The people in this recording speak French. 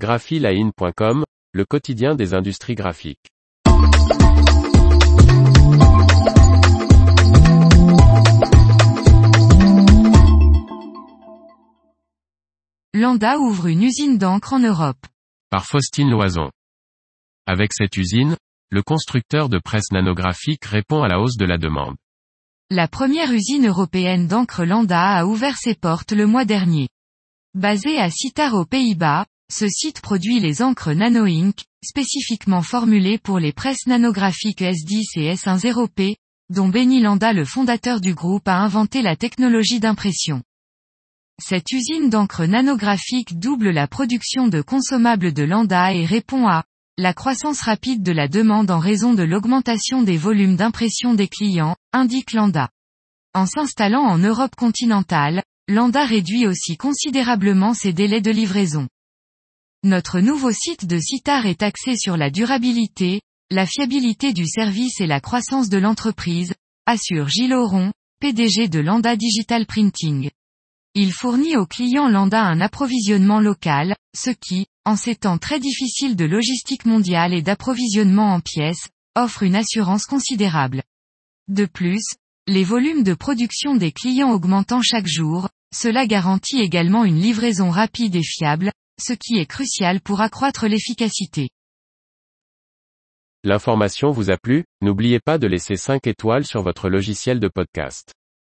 graphiline.com, le quotidien des industries graphiques. Landa ouvre une usine d'encre en Europe. Par Faustine Loison. Avec cette usine, le constructeur de presse nanographique répond à la hausse de la demande. La première usine européenne d'encre Landa a ouvert ses portes le mois dernier. Basé à Sittard aux Pays-Bas, ce site produit les encres Nano Ink, spécifiquement formulées pour les presses nanographiques S10 et S10P, dont Benny Landa le fondateur du groupe a inventé la technologie d'impression. Cette usine d'encre nanographique double la production de consommables de Landa et répond à la croissance rapide de la demande en raison de l'augmentation des volumes d'impression des clients, indique Landa. En s'installant en Europe continentale, Landa réduit aussi considérablement ses délais de livraison. Notre nouveau site de Citar est axé sur la durabilité, la fiabilité du service et la croissance de l'entreprise, assure Gilles Auron, PDG de Landa Digital Printing. Il fournit aux clients Landa un approvisionnement local, ce qui, en ces temps très difficiles de logistique mondiale et d'approvisionnement en pièces, offre une assurance considérable. De plus, les volumes de production des clients augmentant chaque jour, cela garantit également une livraison rapide et fiable, ce qui est crucial pour accroître l'efficacité. L'information vous a plu, n'oubliez pas de laisser 5 étoiles sur votre logiciel de podcast.